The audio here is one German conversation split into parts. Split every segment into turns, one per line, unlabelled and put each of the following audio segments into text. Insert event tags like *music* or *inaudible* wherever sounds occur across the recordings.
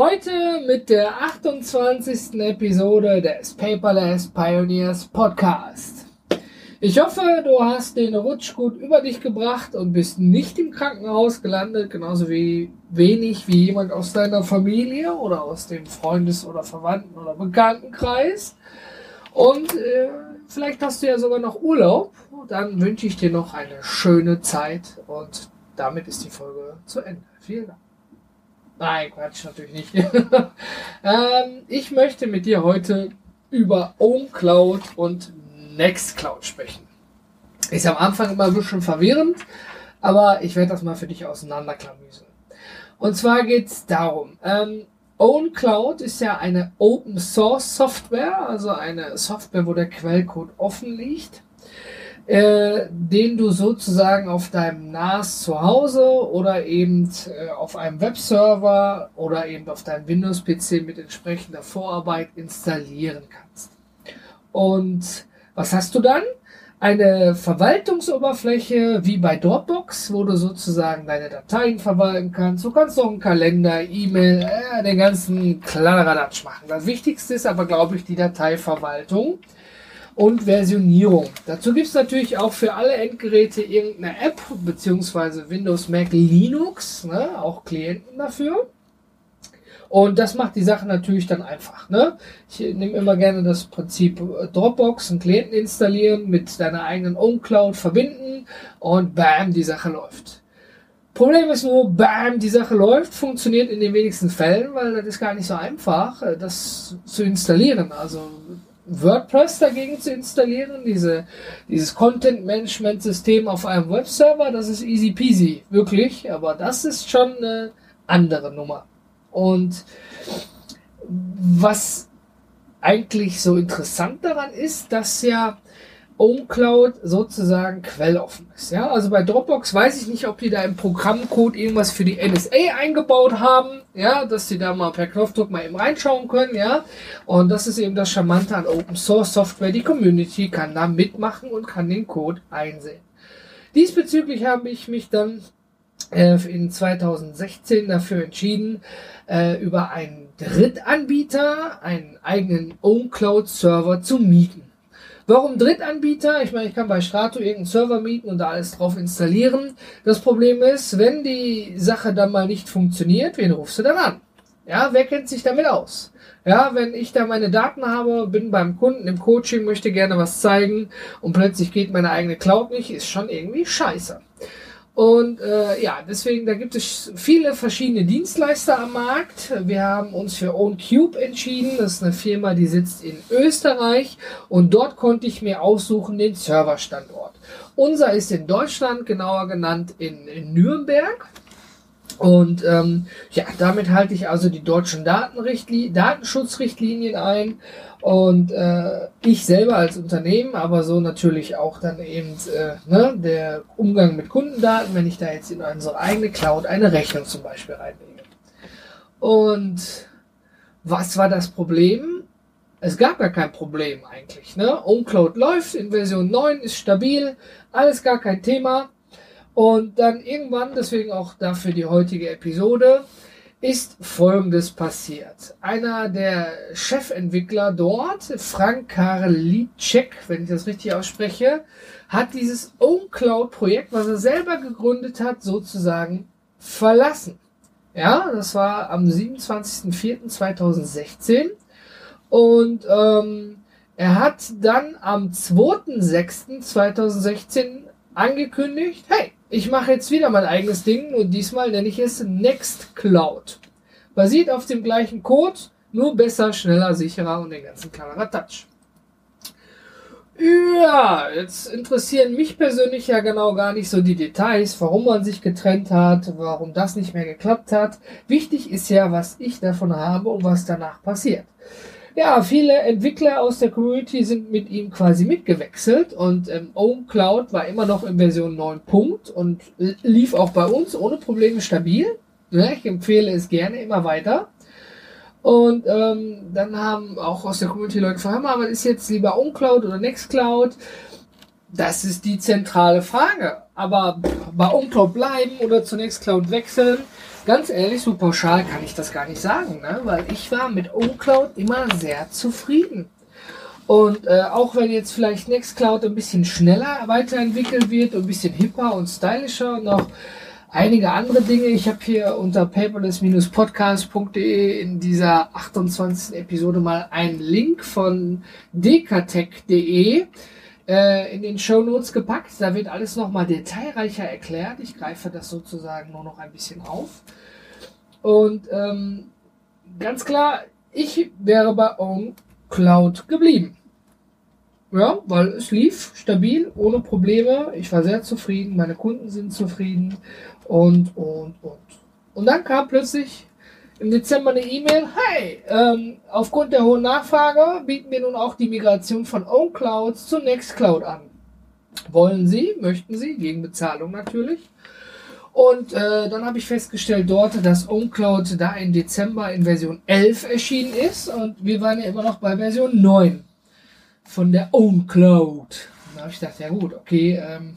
Heute mit der 28. Episode des Paperless Pioneers Podcast. Ich hoffe, du hast den Rutsch gut über dich gebracht und bist nicht im Krankenhaus gelandet, genauso wie wenig wie jemand aus deiner Familie oder aus dem Freundes- oder Verwandten- oder Bekanntenkreis. Und äh, vielleicht hast du ja sogar noch Urlaub. Dann wünsche ich dir noch eine schöne Zeit und damit ist die Folge zu Ende. Vielen Dank. Nein, Quatsch, natürlich nicht. *laughs* ähm, ich möchte mit dir heute über OwnCloud und Nextcloud sprechen. Ist am Anfang immer ein bisschen verwirrend, aber ich werde das mal für dich auseinanderklamüseln. Und zwar geht es darum, ähm, OwnCloud ist ja eine Open Source Software, also eine Software, wo der Quellcode offen liegt, äh, den du sozusagen auf deinem NAS zu Hause oder eben äh, auf einem Webserver oder eben auf deinem Windows-PC mit entsprechender Vorarbeit installieren kannst. Und was hast du dann? Eine Verwaltungsoberfläche wie bei Dropbox, wo du sozusagen deine Dateien verwalten kannst. Du kannst auch einen Kalender, E-Mail, äh, den ganzen Kladderadatsch machen. Das Wichtigste ist aber, glaube ich, die Dateiverwaltung und Versionierung. Dazu gibt es natürlich auch für alle Endgeräte irgendeine App, beziehungsweise Windows, Mac, Linux, ne, auch Klienten dafür. Und das macht die Sache natürlich dann einfach. Ne? Ich nehme immer gerne das Prinzip äh, Dropbox, einen Klienten installieren, mit deiner eigenen OwnCloud verbinden und bam, die Sache läuft. Problem ist nur, bam, die Sache läuft, funktioniert in den wenigsten Fällen, weil das ist gar nicht so einfach, äh, das zu installieren. Also WordPress dagegen zu installieren, diese, dieses Content-Management-System auf einem Webserver, das ist easy peasy, wirklich, aber das ist schon eine andere Nummer. Und was eigentlich so interessant daran ist, dass ja OwnCloud sozusagen quelloffen ist. Ja, also bei Dropbox weiß ich nicht, ob die da im Programmcode irgendwas für die NSA eingebaut haben. Ja, dass die da mal per Knopfdruck mal eben reinschauen können. Ja, und das ist eben das Charmante an Open Source Software. Die Community kann da mitmachen und kann den Code einsehen. Diesbezüglich habe ich mich dann äh, in 2016 dafür entschieden, äh, über einen Drittanbieter einen eigenen OwnCloud-Server zu mieten. Warum Drittanbieter? Ich meine, ich kann bei Strato irgendeinen Server mieten und da alles drauf installieren. Das Problem ist, wenn die Sache dann mal nicht funktioniert, wen rufst du dann an? Ja, wer kennt sich damit aus? Ja, wenn ich da meine Daten habe, bin beim Kunden im Coaching, möchte gerne was zeigen und plötzlich geht meine eigene Cloud nicht, ist schon irgendwie scheiße. Und äh, ja, deswegen, da gibt es viele verschiedene Dienstleister am Markt. Wir haben uns für OwnCube entschieden. Das ist eine Firma, die sitzt in Österreich. Und dort konnte ich mir aussuchen den Serverstandort. Unser ist in Deutschland, genauer genannt in, in Nürnberg. Und ähm, ja, damit halte ich also die deutschen Datenschutzrichtlinien ein. Und äh, ich selber als Unternehmen, aber so natürlich auch dann eben äh, ne, der Umgang mit Kundendaten, wenn ich da jetzt in unsere eigene Cloud eine Rechnung zum Beispiel reinlege. Und was war das Problem? Es gab gar kein Problem eigentlich. Ne? OwnCloud läuft in Version 9, ist stabil, alles gar kein Thema. Und dann irgendwann, deswegen auch dafür die heutige Episode, ist Folgendes passiert. Einer der Chefentwickler dort, Frank Karliczek, wenn ich das richtig ausspreche, hat dieses OwnCloud-Projekt, was er selber gegründet hat, sozusagen verlassen. Ja, das war am 27.04.2016 und ähm, er hat dann am 2.06.2016 angekündigt, hey, ich mache jetzt wieder mein eigenes Ding und diesmal nenne ich es Nextcloud. Basiert auf dem gleichen Code, nur besser, schneller, sicherer und den ganzen Touch. Ja, jetzt interessieren mich persönlich ja genau gar nicht so die Details, warum man sich getrennt hat, warum das nicht mehr geklappt hat. Wichtig ist ja, was ich davon habe und was danach passiert. Ja, viele Entwickler aus der Community sind mit ihm quasi mitgewechselt und ähm, OwnCloud war immer noch in Version 9 Punkt und lief auch bei uns ohne Probleme stabil. Ja, ich empfehle es gerne immer weiter. Und ähm, dann haben auch aus der Community Leute gefragt, was ist jetzt lieber OnCloud oder Nextcloud? Das ist die zentrale Frage. Aber bei OnCloud bleiben oder zur Nextcloud wechseln, ganz ehrlich, so pauschal kann ich das gar nicht sagen, ne? weil ich war mit OnCloud immer sehr zufrieden. Und äh, auch wenn jetzt vielleicht Nextcloud ein bisschen schneller weiterentwickelt wird, ein bisschen hipper und stylischer und noch einige andere Dinge. Ich habe hier unter paperless-podcast.de in dieser 28. Episode mal einen Link von dekatech.de äh, in den Show Notes gepackt. Da wird alles nochmal detailreicher erklärt. Ich greife das sozusagen nur noch ein bisschen auf. Und ähm, ganz klar, ich wäre bei OnCloud geblieben. Ja, weil es lief stabil, ohne Probleme. Ich war sehr zufrieden, meine Kunden sind zufrieden und, und, und. Und dann kam plötzlich im Dezember eine E-Mail, hey, ähm, aufgrund der hohen Nachfrage bieten wir nun auch die Migration von OwnCloud zu Nextcloud an. Wollen Sie, möchten Sie, gegen Bezahlung natürlich. Und äh, dann habe ich festgestellt dort, dass OwnCloud da im Dezember in Version 11 erschienen ist und wir waren ja immer noch bei Version 9 von der OwnCloud. Da habe ich gedacht, ja gut, okay, ähm,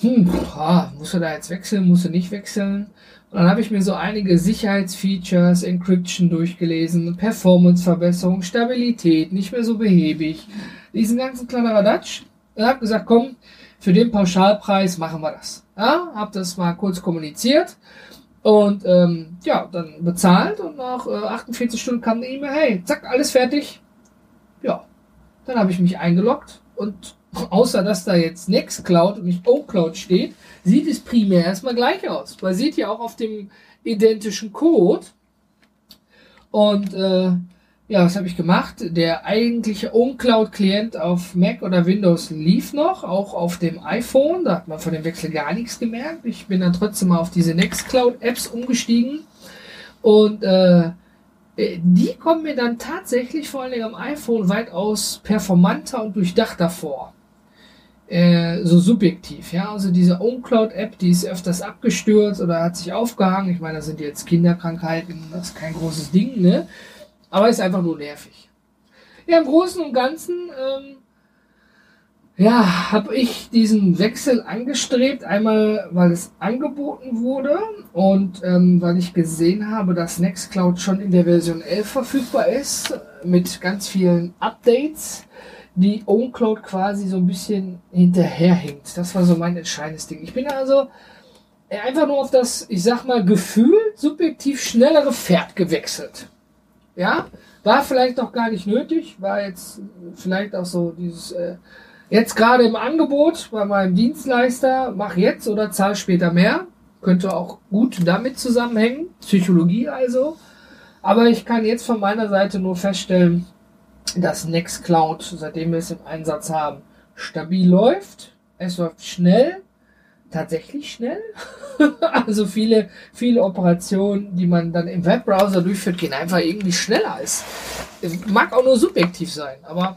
hm, boah, muss er da jetzt wechseln, muss er nicht wechseln? Und dann habe ich mir so einige Sicherheitsfeatures, Encryption durchgelesen, Performanceverbesserung, Stabilität, nicht mehr so behäbig, diesen ganzen kleinen Radatsch. Und habe gesagt, komm, für den Pauschalpreis machen wir das. Ja, habe das mal kurz kommuniziert und ähm, ja, dann bezahlt und nach äh, 48 Stunden kam eine E-Mail, hey, zack, alles fertig. Ja, dann habe ich mich eingeloggt und außer dass da jetzt Nextcloud und nicht OCloud steht, sieht es primär erstmal gleich aus. Man sieht ja auch auf dem identischen Code. Und äh, ja, was habe ich gemacht? Der eigentliche OnCloud-Klient auf Mac oder Windows lief noch, auch auf dem iPhone. Da hat man von dem Wechsel gar nichts gemerkt. Ich bin dann trotzdem mal auf diese Nextcloud-Apps umgestiegen. Und äh, äh, die kommen mir dann tatsächlich vor allem am iPhone weitaus performanter und durchdachter vor. Äh, so subjektiv, ja. Also diese OwnCloud-App, die ist öfters abgestürzt oder hat sich aufgehangen. Ich meine, das sind jetzt Kinderkrankheiten, das ist kein großes Ding, ne? Aber ist einfach nur nervig. Ja, im Großen und Ganzen ähm, ja, habe ich diesen Wechsel angestrebt. Einmal, weil es angeboten wurde und ähm, weil ich gesehen habe, dass Nextcloud schon in der Version 11 verfügbar ist, mit ganz vielen Updates, die OwnCloud quasi so ein bisschen hinterherhinkt. Das war so mein entscheidendes Ding. Ich bin also einfach nur auf das, ich sag mal, Gefühl subjektiv schnellere Pferd gewechselt. Ja, war vielleicht noch gar nicht nötig, war jetzt vielleicht auch so dieses... Äh, Jetzt gerade im Angebot bei meinem Dienstleister, mach jetzt oder zahl später mehr. Könnte auch gut damit zusammenhängen. Psychologie also. Aber ich kann jetzt von meiner Seite nur feststellen, dass Nextcloud, seitdem wir es im Einsatz haben, stabil läuft. Es läuft schnell. Tatsächlich schnell. *laughs* also viele, viele Operationen, die man dann im Webbrowser durchführt, gehen einfach irgendwie schneller. Es mag auch nur subjektiv sein, aber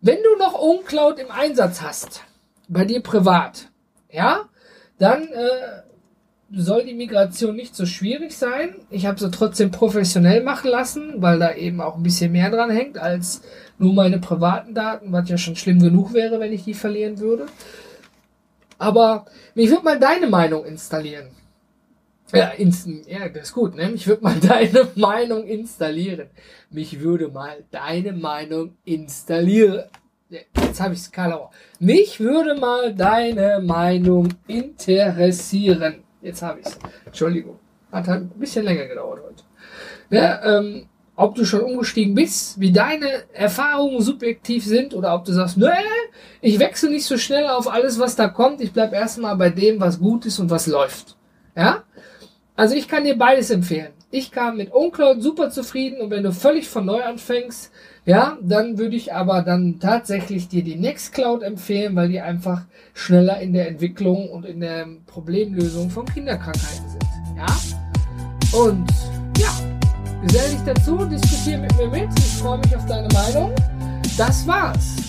wenn du noch OwnCloud im Einsatz hast, bei dir privat, ja, dann äh, soll die Migration nicht so schwierig sein. Ich habe sie trotzdem professionell machen lassen, weil da eben auch ein bisschen mehr dran hängt als nur meine privaten Daten, was ja schon schlimm genug wäre, wenn ich die verlieren würde. Aber ich würde mal deine Meinung installieren. Ja, inst ja, das ist gut, ne? Ich würde mal *laughs* deine Meinung installieren. Mich würde mal deine Meinung installieren. Jetzt habe ich es Karlauer. Mich würde mal deine Meinung interessieren. Jetzt habe ich es. Entschuldigung. Hat halt ein bisschen länger gedauert heute. Ja, ähm, ob du schon umgestiegen bist, wie deine Erfahrungen subjektiv sind oder ob du sagst, nö, ich wechsle nicht so schnell auf alles, was da kommt. Ich bleib erstmal bei dem, was gut ist und was läuft. Ja? Also ich kann dir beides empfehlen. Ich kam mit OwnCloud super zufrieden und wenn du völlig von neu anfängst, ja, dann würde ich aber dann tatsächlich dir die Nextcloud empfehlen, weil die einfach schneller in der Entwicklung und in der Problemlösung von Kinderkrankheiten sind. Ja? Und ja, gesell dich dazu, diskutiere mit mir mit. Ich freue mich auf deine Meinung. Das war's.